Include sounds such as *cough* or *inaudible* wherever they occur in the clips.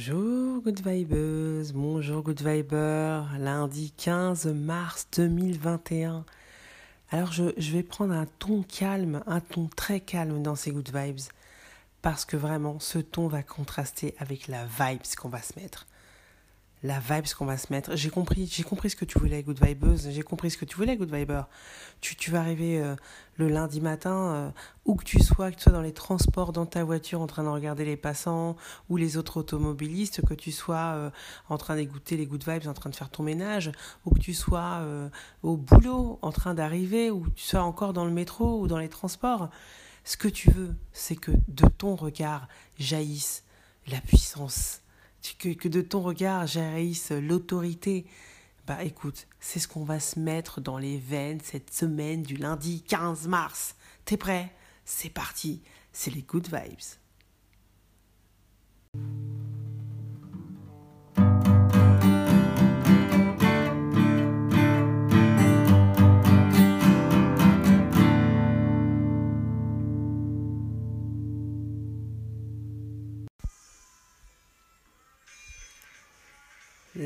Bonjour Good Vibes, bonjour Good Viber, lundi 15 mars 2021. Alors je, je, vais prendre un ton calme, un ton très calme dans ces Good Vibes, parce que vraiment ce ton va contraster avec la vibes qu'on va se mettre la vibes qu'on va se mettre. J'ai compris, j'ai compris ce que tu voulais, Good Vibeuse. J'ai compris ce que tu voulais, Good Viber. Tu, tu vas arriver euh, le lundi matin, euh, où que tu sois, que tu sois dans les transports, dans ta voiture, en train de regarder les passants ou les autres automobilistes, que tu sois euh, en train d'écouter les Good Vibes, en train de faire ton ménage, ou que tu sois au boulot, en train d'arriver, ou que tu sois encore dans le métro ou dans les transports. Ce que tu veux, c'est que de ton regard jaillisse la puissance que, de ton regard jaillisse l'autorité. Bah écoute, c'est ce qu'on va se mettre dans les veines cette semaine du lundi 15 mars. T'es prêt? C'est parti, c'est les good vibes.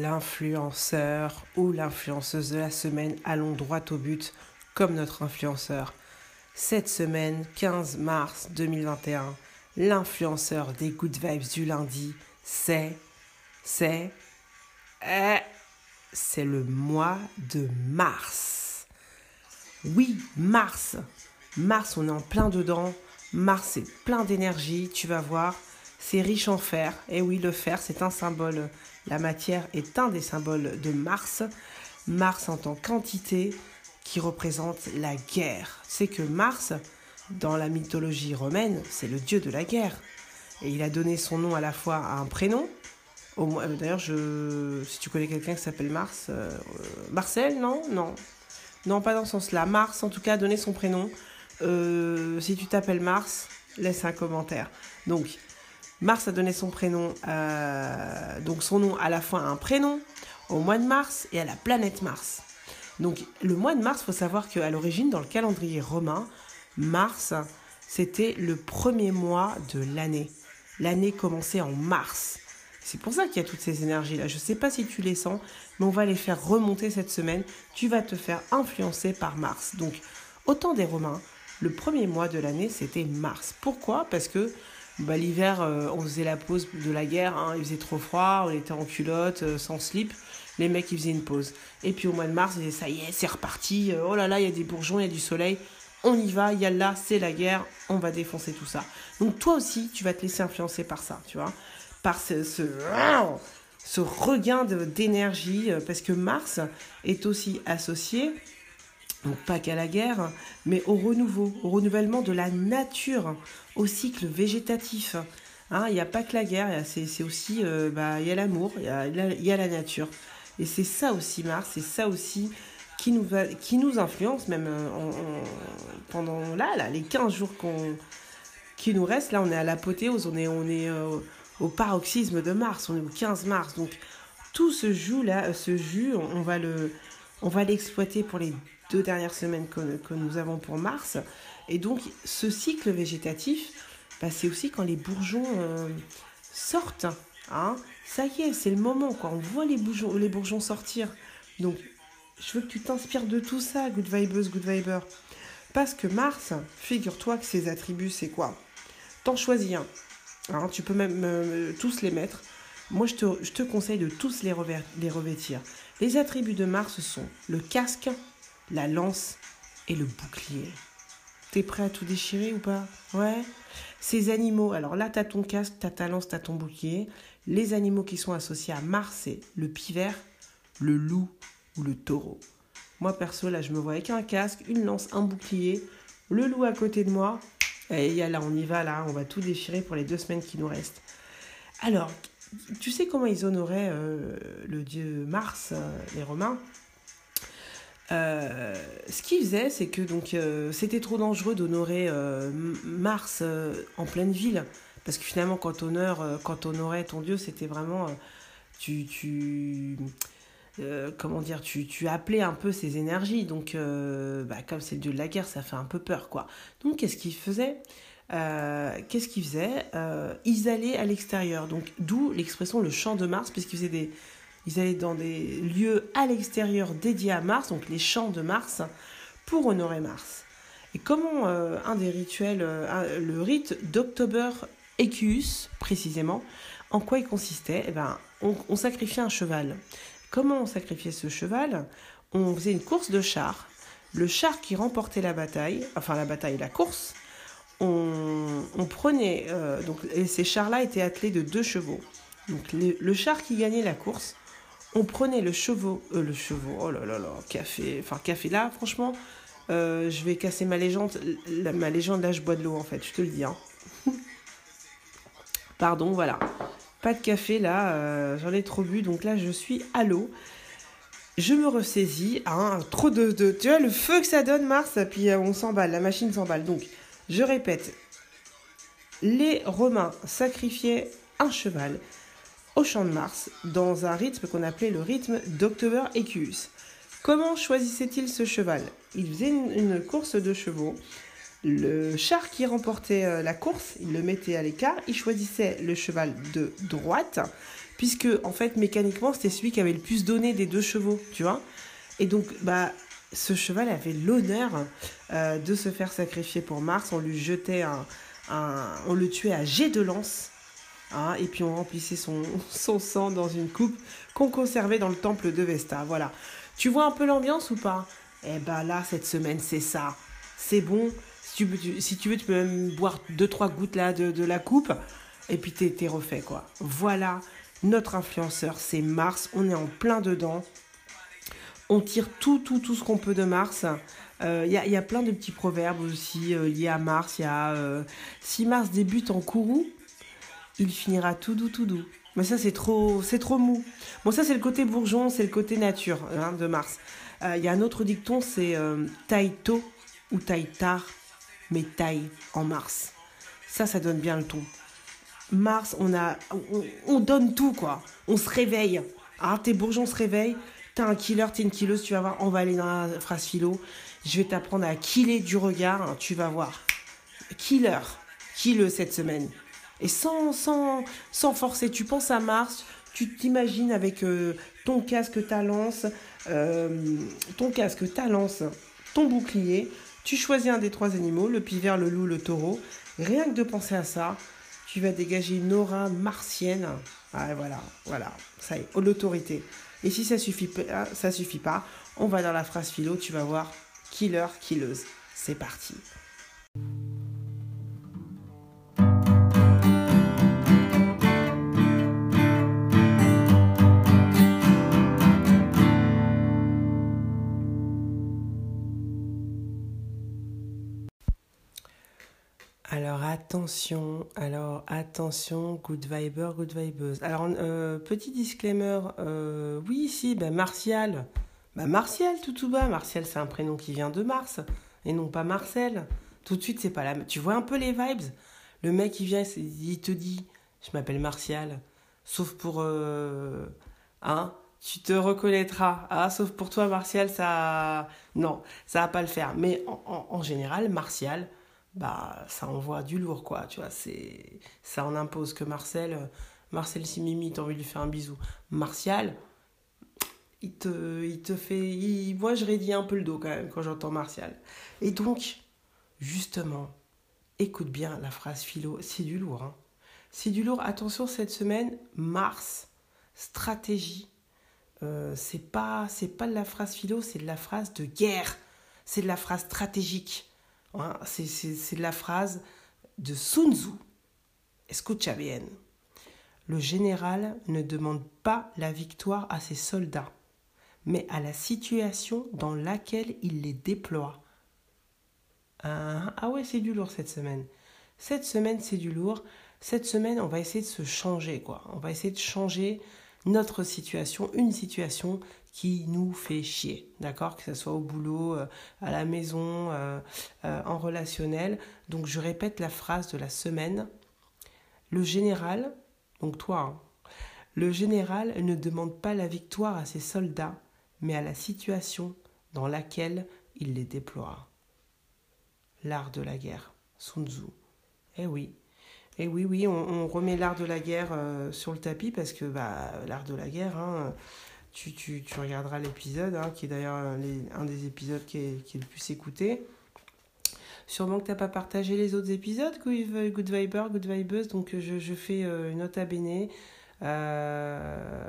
L'influenceur ou l'influenceuse de la semaine, allons droit au but comme notre influenceur. Cette semaine, 15 mars 2021, l'influenceur des Good Vibes du lundi, c'est, c'est, eh, c'est le mois de mars. Oui, mars. Mars, on est en plein dedans. Mars, c'est plein d'énergie, tu vas voir. C'est riche en fer. Et oui, le fer, c'est un symbole la matière est un des symboles de Mars. Mars en tant qu'entité qui représente la guerre. C'est que Mars, dans la mythologie romaine, c'est le dieu de la guerre. Et il a donné son nom à la fois à un prénom. D'ailleurs, je, si tu connais quelqu'un qui s'appelle Mars, euh, Marcel, non? Non. Non, pas dans ce sens-là. Mars, en tout cas, a donné son prénom. Euh, si tu t'appelles Mars, laisse un commentaire. Donc, Mars a donné son prénom, euh, donc son nom à la fois à un prénom, au mois de mars et à la planète Mars. Donc le mois de mars, faut savoir qu'à l'origine, dans le calendrier romain, mars, c'était le premier mois de l'année. L'année commençait en mars. C'est pour ça qu'il y a toutes ces énergies-là. Je ne sais pas si tu les sens, mais on va les faire remonter cette semaine. Tu vas te faire influencer par Mars. Donc, autant des Romains, le premier mois de l'année, c'était mars. Pourquoi? Parce que bah, l'hiver, euh, on faisait la pause de la guerre, hein. il faisait trop froid, on était en culotte, euh, sans slip. Les mecs, ils faisaient une pause. Et puis au mois de mars, ils disaient, ça y est, c'est reparti, euh, oh là là, il y a des bourgeons, il y a du soleil, on y va, il y a là, c'est la guerre, on va défoncer tout ça. Donc toi aussi, tu vas te laisser influencer par ça, tu vois, par ce, ce, ce regain d'énergie, parce que Mars est aussi associé donc pas qu'à la guerre, mais au renouveau, au renouvellement de la nature, au cycle végétatif. Hein, il n'y a pas que la guerre, c'est aussi, euh, bah, il y a l'amour, il y a, la nature. Et c'est ça aussi Mars, c'est ça aussi qui nous, influence, même euh, pendant là, les 15 jours qu'on qui nous restent. Là, on est à l'apothéose, on est, euh, au paroxysme de Mars, on est au 15 mars. Donc tout ce jus là, ce jus, on va l'exploiter pour les deux dernières semaines que, nous avons pour Mars. Et donc, ce cycle végétatif, bah, c'est aussi quand les bourgeons euh, sortent. Hein. Ça y est, c'est le moment. Quoi. On voit les bourgeons, les bourgeons sortir. Donc, je veux que tu t'inspires de tout ça, Good Vibeuse, Good Viber. Parce que Mars, figure-toi que ses attributs, c'est quoi? T'en choisis un. Hein, tu peux même euh, tous les mettre. Moi, je te, je te conseille de tous les, les revêtir. Les attributs de Mars sont le casque, la lance et le bouclier. T'es prêt à tout déchirer ou pas? Ouais? Ces animaux, alors là, t'as ton casque, t'as ta lance, t'as ton bouclier. Les animaux qui sont associés à Mars, c'est le pivert, le loup ou le taureau. Moi, perso, là, je me vois avec un casque, une lance, un bouclier, le loup à côté de moi. Et là, on y va, là, on va tout déchirer pour les deux semaines qui nous restent. Alors, tu sais comment ils honoraient euh, le dieu Mars, euh, les Romains? Euh, ce qu'ils faisaient, c'est que donc c'était trop dangereux d'honorer Mars en pleine ville, parce que finalement, quand on quand honorait ton dieu, c'était vraiment tu, tu comment dire, tu, tu appelais un peu ses énergies. Donc, bah, comme c'est le dieu de la guerre, ça fait un peu peur, quoi. Donc, qu'est-ce qu'ils faisaient euh, qu'est-ce qu'ils faisaient euh, Ils allaient à l'extérieur, donc d'où l'expression le champ de Mars, puisqu'ils faisaient des, ils allaient dans des lieux à l'extérieur dédiés à Mars, donc les champs de Mars, pour honorer Mars. Et comment euh, un des rituels, le rite d'October Equus, précisément, en quoi il consistait? Eh ben, on, on sacrifiait un cheval. Comment on sacrifiait ce cheval? On faisait une course de chars. Le char qui remportait la bataille, enfin la bataille, la course, on, prenait, euh, donc, et ces chars-là étaient attelés de deux chevaux. Donc le char qui gagnait la course, on prenait le chevaux, euh, le chevaux, oh là là là, café, enfin café là, franchement, euh, je vais casser ma légende, ma légende là je bois de l'eau en fait, je te le dis. Hein. *laughs* Pardon, voilà. Pas de café là, j'en ai trop bu, donc là je suis à l'eau. Je me ressaisis, hein, trop de, de, Tu vois le feu que ça donne Mars, puis on s'emballe, la machine s'emballe. Donc je répète, les Romains sacrifiaient un cheval au champ de Mars dans un rythme qu'on appelait le rythme d'October Equus. Comment choisissait-il ce cheval? Il faisait une, course de chevaux. Le char qui remportait euh, la course, il le mettait à l'écart, il choisissait le cheval de droite, puisque en fait mécaniquement c'était celui qui avait le plus donné des deux chevaux, tu vois? Et donc bah ce cheval avait l'honneur euh, de se faire sacrifier pour Mars. On lui jetait un, on le tuait à jet de lance. Et puis on remplissait *laughs* son, sang dans une coupe qu'on conservait dans le temple de Vesta. Voilà. Tu vois un peu l'ambiance ou pas? Eh ben là, cette semaine, c'est ça. C'est bon. Si tu, veux, si tu veux, tu peux même boire deux, trois gouttes là de, la coupe. Et puis t'es, t'es refait, quoi. Voilà. Notre influenceur, c'est Mars. On est en plein dedans. On tire tout, tout, tout ce qu'on peut de Mars. Il euh, y, a, plein de petits proverbes aussi euh, liés à Mars. Il y a euh, si Mars débute en courroux, il finira tout doux, tout doux. Mais ça, c'est trop, c'est trop mou. Bon, ça, c'est le côté bourgeon, c'est le côté nature hein, de Mars. Il y a un autre dicton, c'est taille tôt ou taille tard, mais taille en Mars. Ça, ça donne bien le ton. Mars, on a, on, donne tout quoi. On se réveille. Ah, tes bourgeons se réveillent. T'es un killer, t'es une killeuse, tu vas voir. On va aller dans la phrase philo. Je vais t'apprendre à killer du regard, tu vas voir. Killer, killer cette semaine. Et sans, sans, forcer, tu penses à Mars, tu t'imagines avec euh, ton casque, ta lance, euh, ton casque, ta lance, ton bouclier. Tu choisis un des trois animaux, le pivert, le loup, le taureau. Rien que de penser à ça, tu vas dégager une aura martienne. Ah, voilà, voilà, ça y est, l'autorité. Et si ça suffit, ça suffit pas, on va dans la phrase philo, tu vas voir, killer, killeuse. C'est parti. Attention, alors attention, good viber, good vibeuse. Alors euh, petit disclaimer, euh, oui si, ben Martial, bah Martial tout tout bas. Martial c'est un prénom qui vient de Mars et non pas Marcel. Tout de suite c'est pas la. Tu vois un peu les vibes? Le mec il vient, il te dit, je m'appelle Martial. Sauf pour euh, hein, tu te reconnaîtras. Ah, sauf pour toi Martial ça, non, ça va pas le faire. Mais en, général Martial, bah ça envoie du lourd quoi. Tu vois, c'est ça en impose que Marcel. Marcel Simimi, t'as envie de lui faire un bisou. Martial, il te, il te fait. moi, je raidis un peu le dos quand même quand j'entends Martial. Et donc, justement, écoute bien la phrase philo, c'est du lourd. Hein. C'est du lourd. Attention, cette semaine, Mars, stratégie. Euh, c'est pas, c'est pas de la phrase philo, c'est de la phrase de guerre. C'est de la phrase stratégique. Hein. C'est la phrase de Sun Tzu. Escucha bien? Le général ne demande pas la victoire à ses soldats mais à la situation dans laquelle il les déploie. Ah, ah ouais, c'est du lourd cette semaine. Cette semaine, c'est du lourd. cette semaine, on va essayer de se changer, quoi. On va essayer de changer notre situation, une situation qui nous fait chier, d'accord? Que ce soit au boulot, euh, à la maison, euh, euh, en relationnel. Donc je répète la phrase de la semaine. Le général, donc toi, hein, le général ne demande pas la victoire à ses soldats, mais à la situation dans laquelle il les déploie. L'art de la guerre, Sun Tzu. Eh oui, eh oui, oui, on, remet l'art de la guerre sur le tapis parce que bah, l'art de la guerre, hein, tu, tu, tu regarderas l'épisode, hein, qui est d'ailleurs un des épisodes qui est, qui est le plus écouté. Sûrement que tu n'as pas partagé les autres épisodes, Good, Viber, Good Vibes, donc je, je fais euh, une note à bene. Euh,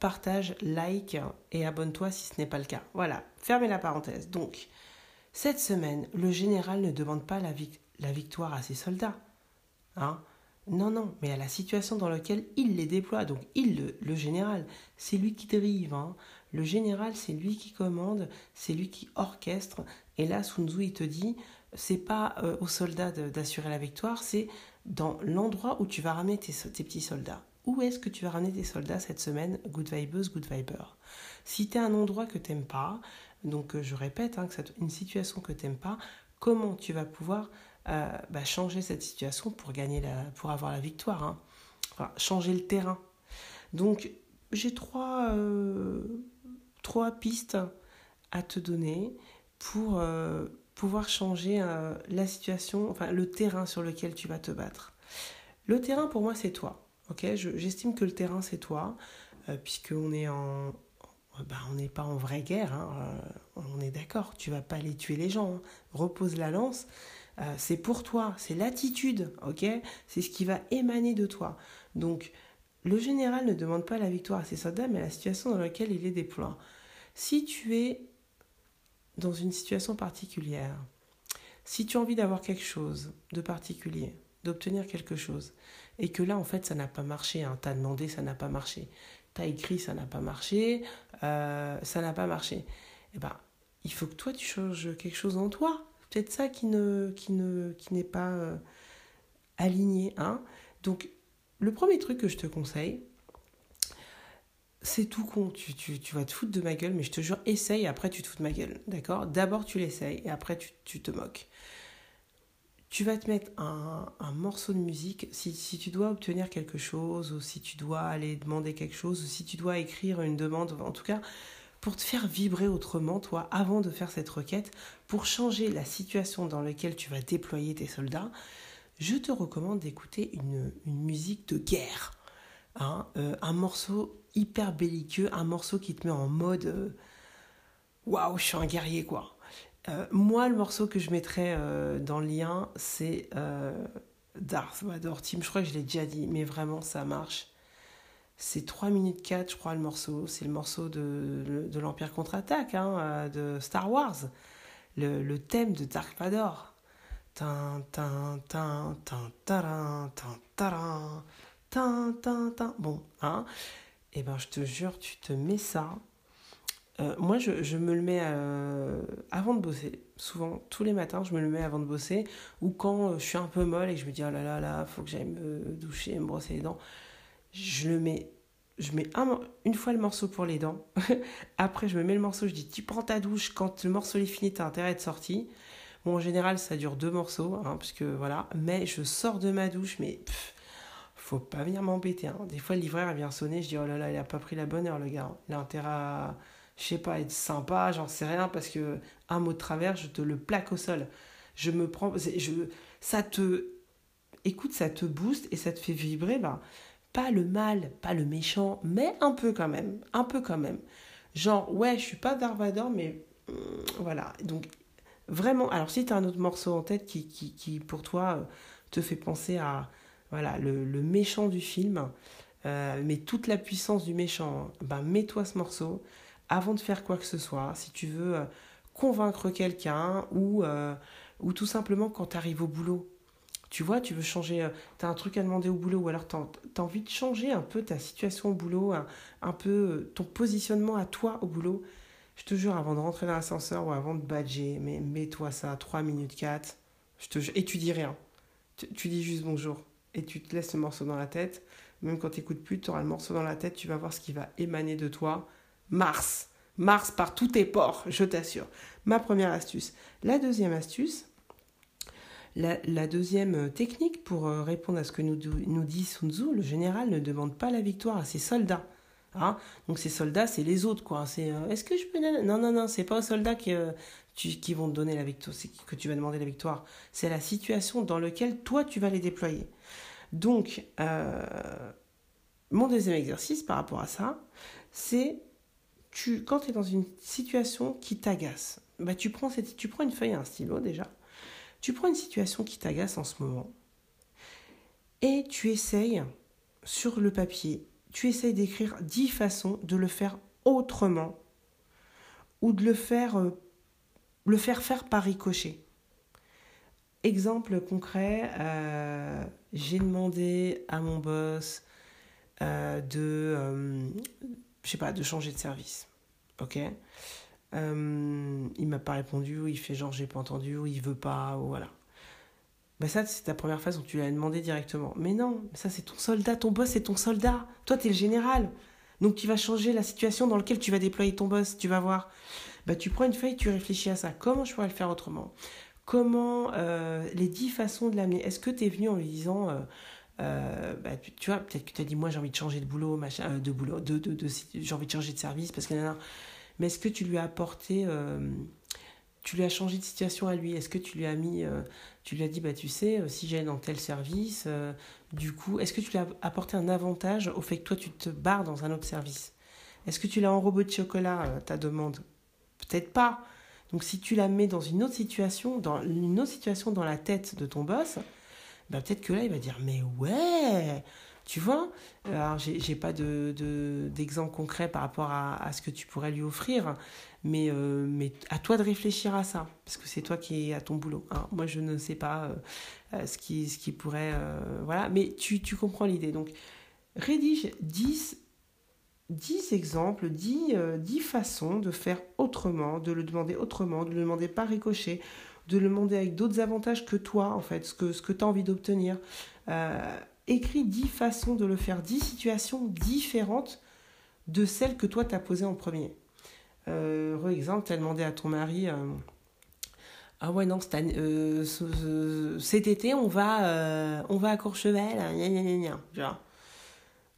partage, like et abonne-toi si ce n'est pas le cas. Voilà, fermez la parenthèse. Donc, cette semaine, le général ne demande pas la, la victoire à ses soldats. Hein non, non, mais à la situation dans laquelle il les déploie. Donc il, le, général, c'est lui qui dérive. Hein. Le général, c'est lui qui commande, c'est lui qui orchestre. Et là, Sun Tzu, il te dit, c'est pas euh, aux soldats d'assurer la victoire, c'est dans l'endroit où tu vas ramener tes, petits soldats. Où est-ce que tu vas ramener tes soldats cette semaine? Good vibes, good viber. Si tu un endroit que tu n'aimes pas, donc euh, je répète, hein, une situation que tu n'aimes pas, comment tu vas pouvoir bah, changer cette situation pour gagner la, pour avoir la victoire, hein. enfin, changer le terrain. Donc j'ai trois, euh, trois pistes à te donner pour euh, pouvoir changer euh, la situation, enfin le terrain sur lequel tu vas te battre. Le terrain pour moi c'est toi, ok? J'estime que le terrain c'est toi, puisqu'on est en, bah, on n'est pas en vraie guerre, hein. on est d'accord, tu vas pas aller tuer les gens, hein. repose la lance, euh, c'est pour toi, c'est l'attitude, ok? C'est ce qui va émaner de toi. Donc, le général ne demande pas la victoire à ses soldats, mais la situation dans laquelle il les déploie. Si tu es dans une situation particulière, si tu as envie d'avoir quelque chose de particulier, d'obtenir quelque chose, et que là, en fait, ça n'a pas marché, hein, tu as demandé, ça n'a pas marché, tu as écrit, ça n'a pas marché, euh, ça n'a pas marché, eh ben, il faut que toi, tu changes quelque chose en toi peut-être ça qui ne qui ne qui n'est pas euh, aligné hein. Donc le premier truc que je te conseille c'est tout con, tu, vas te foutre de ma gueule, mais je te jure, essaye, après tu te fous de ma gueule, d'accord? D'abord tu l'essayes, et après tu, te moques. Tu vas te mettre un, morceau de musique, si, si, tu dois obtenir quelque chose, ou si tu dois aller demander quelque chose, ou si tu dois écrire une demande, en tout cas, pour te faire vibrer autrement, toi, avant de faire cette requête, pour changer la situation dans laquelle tu vas déployer tes soldats, je te recommande d'écouter une, musique de guerre. Hein, euh, un morceau hyper belliqueux, un morceau qui te met en mode euh, waouh, je suis un guerrier quoi. Euh, moi, le morceau que je mettrais dans le lien, c'est Darth Vader Team. Je crois que je l'ai déjà dit, mais vraiment, ça marche. C'est 3 minutes 4, je crois, le morceau. C'est le morceau de, de l'Empire contre-attaque, hein, euh, de Star Wars. Le, le thème de Dark Vador. Bon, hein. Et eh ben, je te jure, tu te mets ça. Euh, moi, je, je, me le mets euh, avant de bosser. Souvent, tous les matins, je me le mets avant de bosser. Ou quand je suis un peu molle et que je me dis, oh là là là, faut que j'aille me doucher, me brosser les dents je le mets, je mets une fois le morceau pour les dents. *laughs* Après, je me mets le morceau, je dis, tu prends ta douche. Quand le morceau est fini, tu as intérêt à être sorti. Bon, en général, ça dure deux morceaux, hein, parce que voilà. Mais je sors de ma douche, mais faut pas venir m'embêter. Hein. Des fois, le livreur vient sonner, je dis, oh là là, il a pas pris la bonne heure, le gars. Il a intérêt à, je sais pas, être sympa, j'en sais rien, parce que un mot de travers, je te le plaque au sol. Je me prends, je, ça te, écoute, ça te booste et ça te fait vibrer, bah pas le mal, pas le méchant, mais un peu quand même, un peu quand même. Genre, ouais, je suis pas Darvador, mais mm, voilà. Donc, vraiment, alors si tu as un autre morceau en tête qui, qui, pour toi, euh, te fait penser à voilà, le, le méchant du film, euh, mais toute la puissance du méchant, ben, mets-toi ce morceau avant de faire quoi que ce soit. Si tu veux euh, convaincre quelqu'un ou, ou tout simplement quand tu arrives au boulot, tu vois, tu veux changer, euh, tu as un truc à demander au boulot, ou alors tu as, envie de changer un peu ta situation au boulot, un, peu euh, ton positionnement à toi au boulot. Je te jure, avant de rentrer dans l'ascenseur ou avant de badger, mais mets-toi ça, 3 minutes 4, je te et tu dis rien. Tu, dis juste bonjour. et tu te laisses le morceau dans la tête, même quand tu n'écoutes plus, tu auras le morceau dans la tête, tu vas voir ce qui va émaner de toi. Mars. Mars par tous tes pores, je t'assure. Ma première astuce. La deuxième astuce, la, deuxième euh, technique pour euh, répondre à ce que nous, nous dit Sun Tzu, le général ne demande pas la victoire à ses soldats. Hein Donc ces soldats, c'est les autres, quoi. Euh, est-ce que je peux Non, non, non, c'est pas aux soldats qui, qui vont te donner la victoire, c'est que tu vas demander la victoire. C'est la situation dans laquelle toi tu vas les déployer. Donc, mon deuxième exercice par rapport à ça, c'est tu, quand tu es dans une situation qui t'agace, bah tu, prends tu prends une feuille et un stylo déjà, tu prends une situation qui t'agace en ce moment et tu essayes sur le papier, tu essayes d'écrire dix façons de le faire autrement ou de le faire, euh, faire faire par ricochet. Exemple concret, euh, j'ai demandé à mon boss euh, de, de changer de service. Ok? Euh, il m'a pas répondu, ou il fait genre j'ai pas entendu, ou il veut pas, voilà. Ben ça, c'est ta première phase où tu l'as demandé directement. Mais non, ça c'est ton soldat, ton boss c'est ton soldat. Toi, tu es le général. Donc tu vas changer la situation dans laquelle tu vas déployer ton boss, tu vas voir. Bah, tu prends une feuille, tu réfléchis à ça. Comment je pourrais le faire autrement? Comment euh, les dix façons de l'amener? Est-ce que tu es venu en lui disant, euh, euh, bah, tu, vois, peut-être que tu as dit, moi j'ai envie de changer de boulot, machin, de boulot, de, de, de j'ai envie de changer de service parce que mais est-ce que tu lui as apporté, euh, tu lui as changé de situation à lui? Est-ce que tu lui as mis, euh, tu lui as dit, bah tu sais, euh, si j'allais dans tel service, du coup, est-ce que tu lui as apporté un avantage au fait que toi tu te barres dans un autre service? Est-ce que tu l'as enrobé de chocolat, ta demande? Peut-être pas. Donc si tu la mets dans une autre situation, dans une autre situation dans la tête de ton boss, bah, peut-être que là il va dire mais ouais, tu vois Alors, j'ai pas d'exemple de, d'exemple concret par rapport à, ce que tu pourrais lui offrir, mais, euh, mais à toi de réfléchir à ça, parce que c'est toi qui es à ton boulot. Hein. Moi, je ne sais pas euh, euh, ce, qui, ce qui pourrait. voilà, mais tu, comprends l'idée. Donc, rédige 10, 10 exemples, 10, 10 façons de faire autrement, de le demander autrement, de le demander par ricochet, de le demander avec d'autres avantages que toi, en fait, ce que, ce que tu as envie d'obtenir. Euh, écris dix façons de le faire, dix situations différentes de celles que toi t'as posées en premier. Euh, exemple, tu as demandé à ton mari euh, Ah ouais, non, euh, cet été, on va, euh, on va à Courchevel, gna gna gna gna.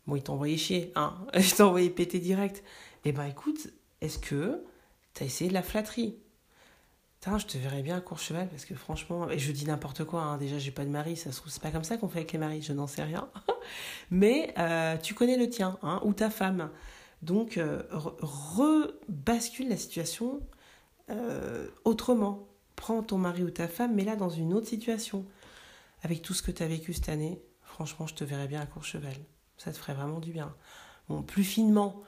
Bon, il t'a envoyé chier, hein *laughs* il t'a envoyé péter direct. Eh ben écoute, est-ce que tu as essayé de la flatterie? Je te verrais bien à Courchevel parce que franchement, et je dis n'importe quoi, hein, déjà j'ai pas de mari, ça se trouve, c'est pas comme ça qu'on fait avec les maris, je n'en sais rien. *laughs* Mais euh, tu connais le tien, hein, ou ta femme. Donc, euh, rebascule la situation euh, autrement. Prends ton mari ou ta femme, mais là dans une autre situation. Avec tout ce que tu as vécu cette année, franchement, je te verrais bien à Courchevel. Ça te ferait vraiment du bien. Bon, plus finement,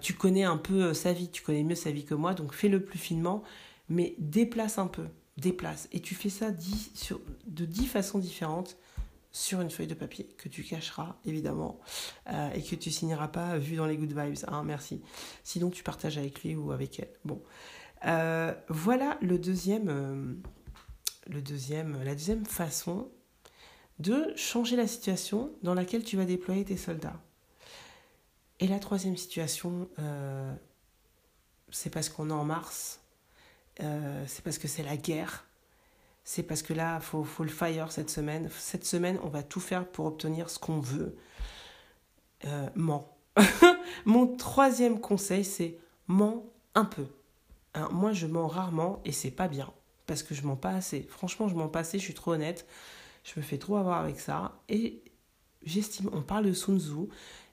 tu connais un peu sa vie, tu connais mieux sa vie que moi, donc fais-le plus finement mais déplace un peu, déplace. Et tu fais ça de dix façons différentes sur une feuille de papier que tu cacheras évidemment euh, et que tu signeras pas vu dans les good vibes. Hein, merci. Sinon tu partages avec lui ou avec elle. Bon, euh, voilà le deuxième, euh, le deuxième, la deuxième façon de changer la situation dans laquelle tu vas déployer tes soldats. Et la troisième situation, c'est parce qu'on est en mars euh, c'est parce que c'est la guerre. C'est parce que là, faut, faut, le fire cette semaine. Cette semaine, on va tout faire pour obtenir ce qu'on veut. Euh, ment. *laughs* Mon troisième conseil, c'est ment un peu. Hein, moi, je mens rarement et c'est pas bien. Parce que je mens pas assez. Franchement, je mens pas assez, je suis trop honnête. Je me fais trop avoir avec ça. Et j'estime, on parle de Sun Tzu.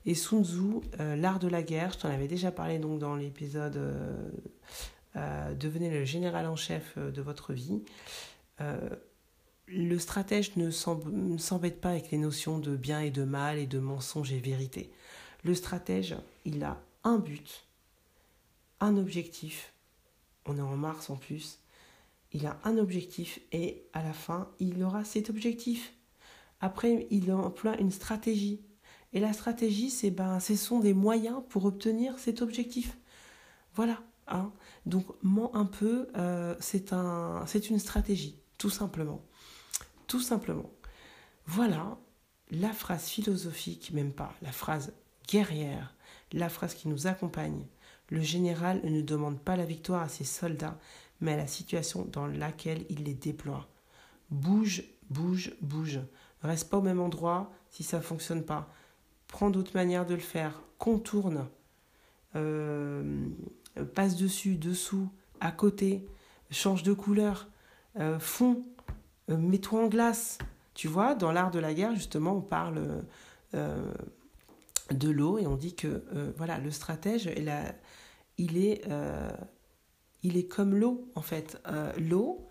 Et Sun Tzu, euh, l'art de la guerre, je t'en avais déjà parlé donc dans l'épisode devenez le général en chef euh, de votre vie. Euh, le stratège ne s'embête pas avec les notions de bien et de mal et de mensonge et vérité. Le stratège, il a un but, un objectif. On est en mars en plus. Il a un objectif et à la fin, il aura cet objectif. Après, il emploie une stratégie. Et la stratégie, c'est ben, ce sont des moyens pour obtenir cet objectif. Voilà. Hein. Donc, ment un peu, euh, c'est un, une stratégie, tout simplement. Tout simplement. Voilà, la phrase philosophique, même pas, la phrase guerrière, la phrase qui nous accompagne. Le général ne demande pas la victoire à ses soldats, mais à la situation dans laquelle il les déploie. Bouge, bouge, bouge. Reste pas au même endroit si ça ne fonctionne pas. Prends d'autres manières de le faire. Contourne. Euh, passe dessus, dessous, à côté. Change de couleur. Euh, fond. Euh, mets-toi en glace. Tu vois, dans l'art de la guerre, justement, on parle de l'eau et on dit que voilà, le stratège, il est, il est comme l'eau, en fait. l'eau,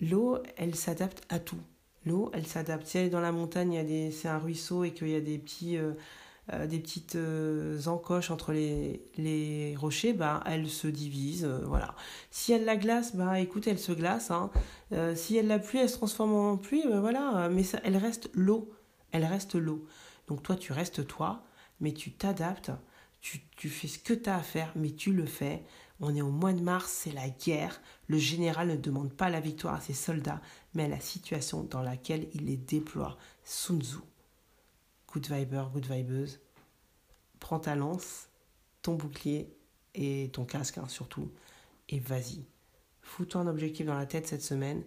l'eau, elle s'adapte à tout l'eau, elle s'adapte. Si elle est dans la montagne, il des, c'est un ruisseau et qu'il y a des petits, euh, euh, des petites euh, encoches entre les, les rochers, bah, elle se divise, voilà. Si elle la glace, bah, écoute, elle se glace. Hein. si elle la pluie, elle se transforme en pluie, bah, voilà. Mais ça, elle reste l'eau, elle reste l'eau. Donc toi, tu restes toi, mais tu t'adaptes. Tu, tu fais ce que tu as à faire, mais tu le fais. On est au mois de mars, c'est la guerre. Le général ne demande pas la victoire à ses soldats, mais à la situation dans laquelle il les déploie. Sun Tzu. Good viber, good vibeuse. Prends ta lance, ton bouclier et ton casque hein, surtout, et vas-y. Fous-toi un objectif dans la tête cette semaine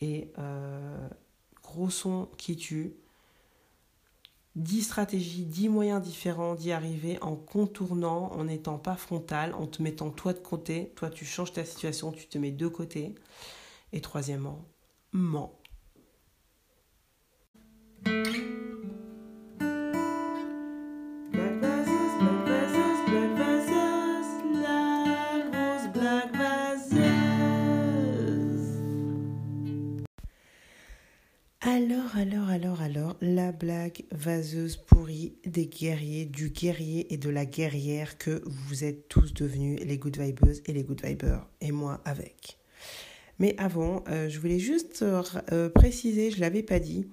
et euh, gros son qui tue 10 stratégies, 10 moyens différents d'y arriver en contournant, en n'étant pas frontal, en te mettant toi de côté. Toi, tu changes ta situation, tu te mets de côté. Et troisièmement, mens. Alors, alors, alors, alors, la blague vaseuse pourrie des guerriers, du guerrier et de la guerrière que vous êtes tous devenus les good vibers et les good vibers, et moi avec. Mais avant, euh, je voulais juste euh, préciser, je ne l'avais pas dit,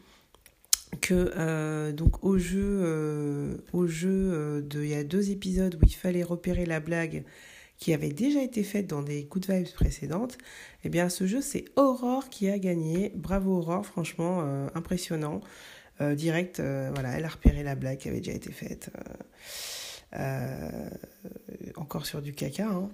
que euh, donc au jeu, au de, il y a deux épisodes où il fallait repérer la blague qui avait déjà été faite dans des Good Vibes précédentes, eh bien ce jeu c'est Aurore qui a gagné. Bravo Aurore, franchement euh, impressionnant. Euh, direct, euh, voilà, elle a repéré la blague qui avait déjà été faite. encore sur du caca. Hein.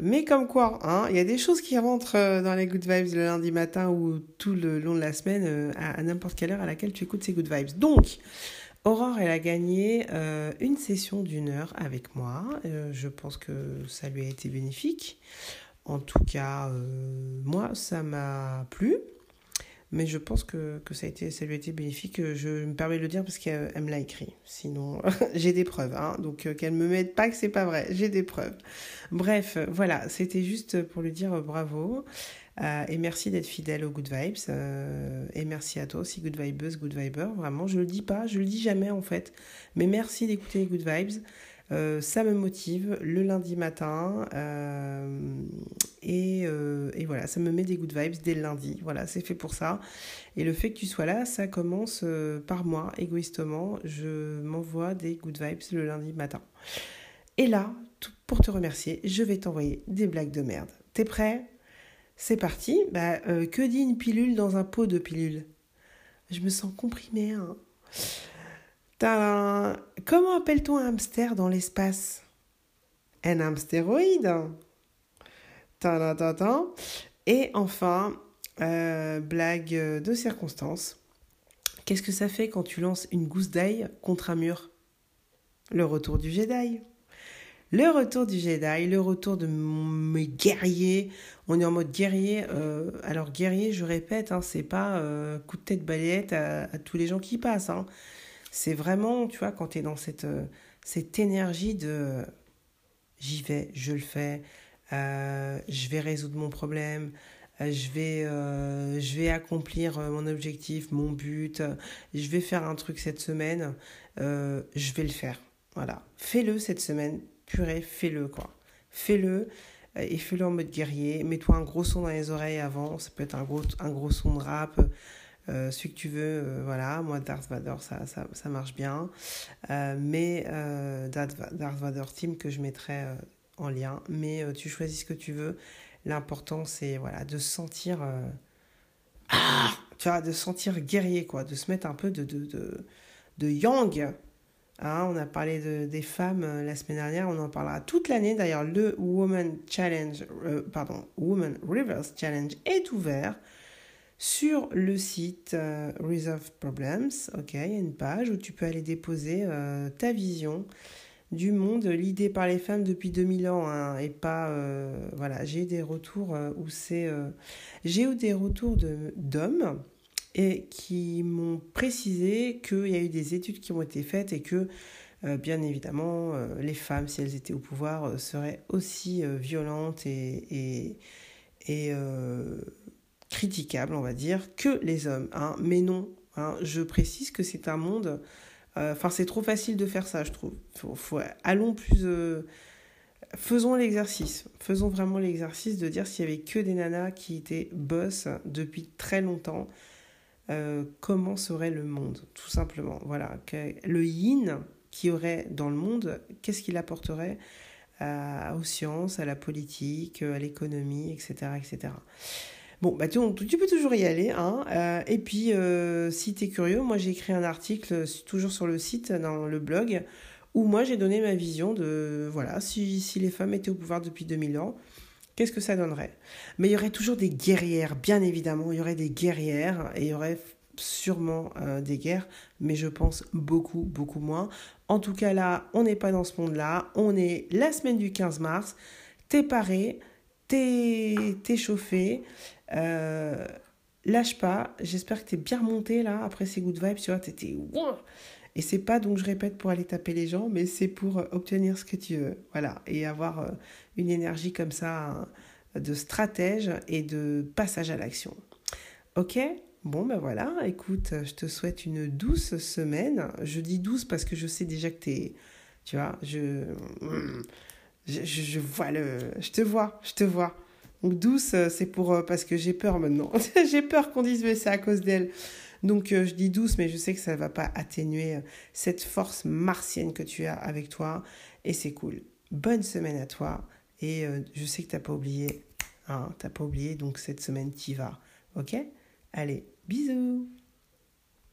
mais comme quoi, hein, il y a des choses qui rentrent dans les Good Vibes le lundi matin ou tout le long de la semaine à, à n'importe quelle heure à laquelle tu écoutes ces Good Vibes. Donc, Aurore, elle a gagné euh, une session d'une heure avec moi. Euh, je pense que ça lui a été bénéfique. En tout cas, euh, moi, ça m'a plu. Mais je pense que, ça, a été, ça lui a été bénéfique. Je me permets de le dire parce qu'elle me l'a écrit. Sinon, *laughs* j'ai des preuves. Hein. Donc, qu'elle me mette pas que c'est pas vrai. J'ai des preuves. Bref, voilà. C'était juste pour lui dire bravo. Euh, et merci d'être fidèle aux Good Vibes. Euh, et merci à toi aussi, Good Vibes, Good Viber. Vraiment, je le dis pas, je le dis jamais en fait. Mais merci d'écouter les Good Vibes. Euh, ça me motive le lundi matin. Et, et, voilà, ça me met des good vibes dès le lundi. Voilà, c'est fait pour ça. Et le fait que tu sois là, ça commence par moi, égoïstement. Je m'envoie des good vibes le lundi matin. Et là, pour te remercier, je vais t'envoyer des blagues de merde. T'es prêt? C'est parti. Bah, euh, que dit une pilule dans un pot de pilule? Je me sens comprimée. Hein. Comment appelle-t-on un hamster dans l'espace? Un hamstéroïde. Et enfin, euh, blague de circonstance. Qu'est-ce que ça fait quand tu lances une gousse d'ail contre un mur? Le retour du Jedi. Le retour du Jedi, le retour de mes guerriers. On est en mode guerrier. Euh, alors guerrier, je répète, hein, c'est pas euh, coup de tête balayette à, tous les gens qui passent. Hein. C'est vraiment, tu vois, quand tu es dans cette, euh, cette énergie de j'y vais, je le fais, je vais résoudre mon problème, je vais, je vais accomplir mon objectif, mon but, je vais faire un truc cette semaine, je vais le faire. Voilà, fais-le cette semaine, purée, fais-le, quoi. Fais-le euh, et fais-le en mode guerrier. Mets-toi un gros son dans les oreilles avant. Ça peut être un gros, un gros son de rap. Euh, celui que tu veux, euh, voilà. Moi, Darth Vader, ça, ça, ça marche bien. mais Darth, Vader Team que je mettrai en lien. Mais tu choisis ce que tu veux. L'important, c'est voilà, de sentir. Ah tu vois, de se sentir guerrier, quoi, de se mettre un peu de, de, de, de yang. Hein, on a parlé de, des femmes euh, la semaine dernière, on en parlera toute l'année. D'ailleurs, le Woman Challenge, euh, Rivers Challenge est ouvert sur le site euh, Resolve Problems. Ok, il y a une page où tu peux aller déposer ta vision du monde, l'idée par les femmes depuis 2000 ans, hein, et pas, voilà, j'ai des retours où c'est, j'ai eu des retours d'hommes et qui m'ont précisé qu'il y a eu des études qui ont été faites et que, euh, bien évidemment, euh, les femmes, si elles étaient au pouvoir, euh, seraient aussi violentes et, et, critiquables, on va dire, que les hommes. Hein. Mais non, hein, je précise que c'est un monde... Enfin, c'est trop facile de faire ça, je trouve. Faut, allons plus... faisons l'exercice. Faisons vraiment l'exercice de dire s'il y avait que des nanas qui étaient boss depuis très longtemps euh, comment serait le monde, tout simplement. Voilà, le yin qui aurait dans le monde, qu'est-ce qu'il apporterait aux sciences, à la politique, à l'économie, etc., etc. Bon, bah, tu, tu, peux toujours y aller. Hein, euh, et puis, euh, si tu es curieux, moi j'ai écrit un article toujours sur le site, dans le blog, où moi j'ai donné ma vision de, voilà, si, si les femmes étaient au pouvoir depuis 2000 ans, qu'est-ce que ça donnerait? Mais il y aurait toujours des guerrières, bien évidemment, il y aurait des guerrières et il y aurait sûrement euh, des guerres, mais je pense beaucoup, beaucoup moins. En tout cas, là, on n'est pas dans ce monde-là. On est la semaine du 15 mars. T'es paré, t'es chauffé. Euh, lâche pas. J'espère que t'es bien remonté là après ces good vibes. Tu vois, t'étais. Et c'est pas donc je répète pour aller taper les gens, mais c'est pour obtenir ce que tu veux. Voilà. Et avoir euh, une énergie comme ça hein, de stratège et de passage à l'action. Ok? Bon, ben voilà, écoute, je te souhaite une douce semaine. Je dis douce parce que je sais déjà que t'es. Tu vois, je, je, je, vois le. Je te vois, je te vois. Donc douce, c'est pour. Parce que j'ai peur maintenant. *laughs* j'ai peur qu'on dise, mais c'est à cause d'elle. Donc je dis douce, mais je sais que ça ne va pas atténuer cette force martienne que tu as avec toi. Et c'est cool. Bonne semaine à toi. Et euh, je sais que tu n'as pas oublié. Hein, tu n'as pas oublié, donc cette semaine, tu y vas. Ok? Allez, bisous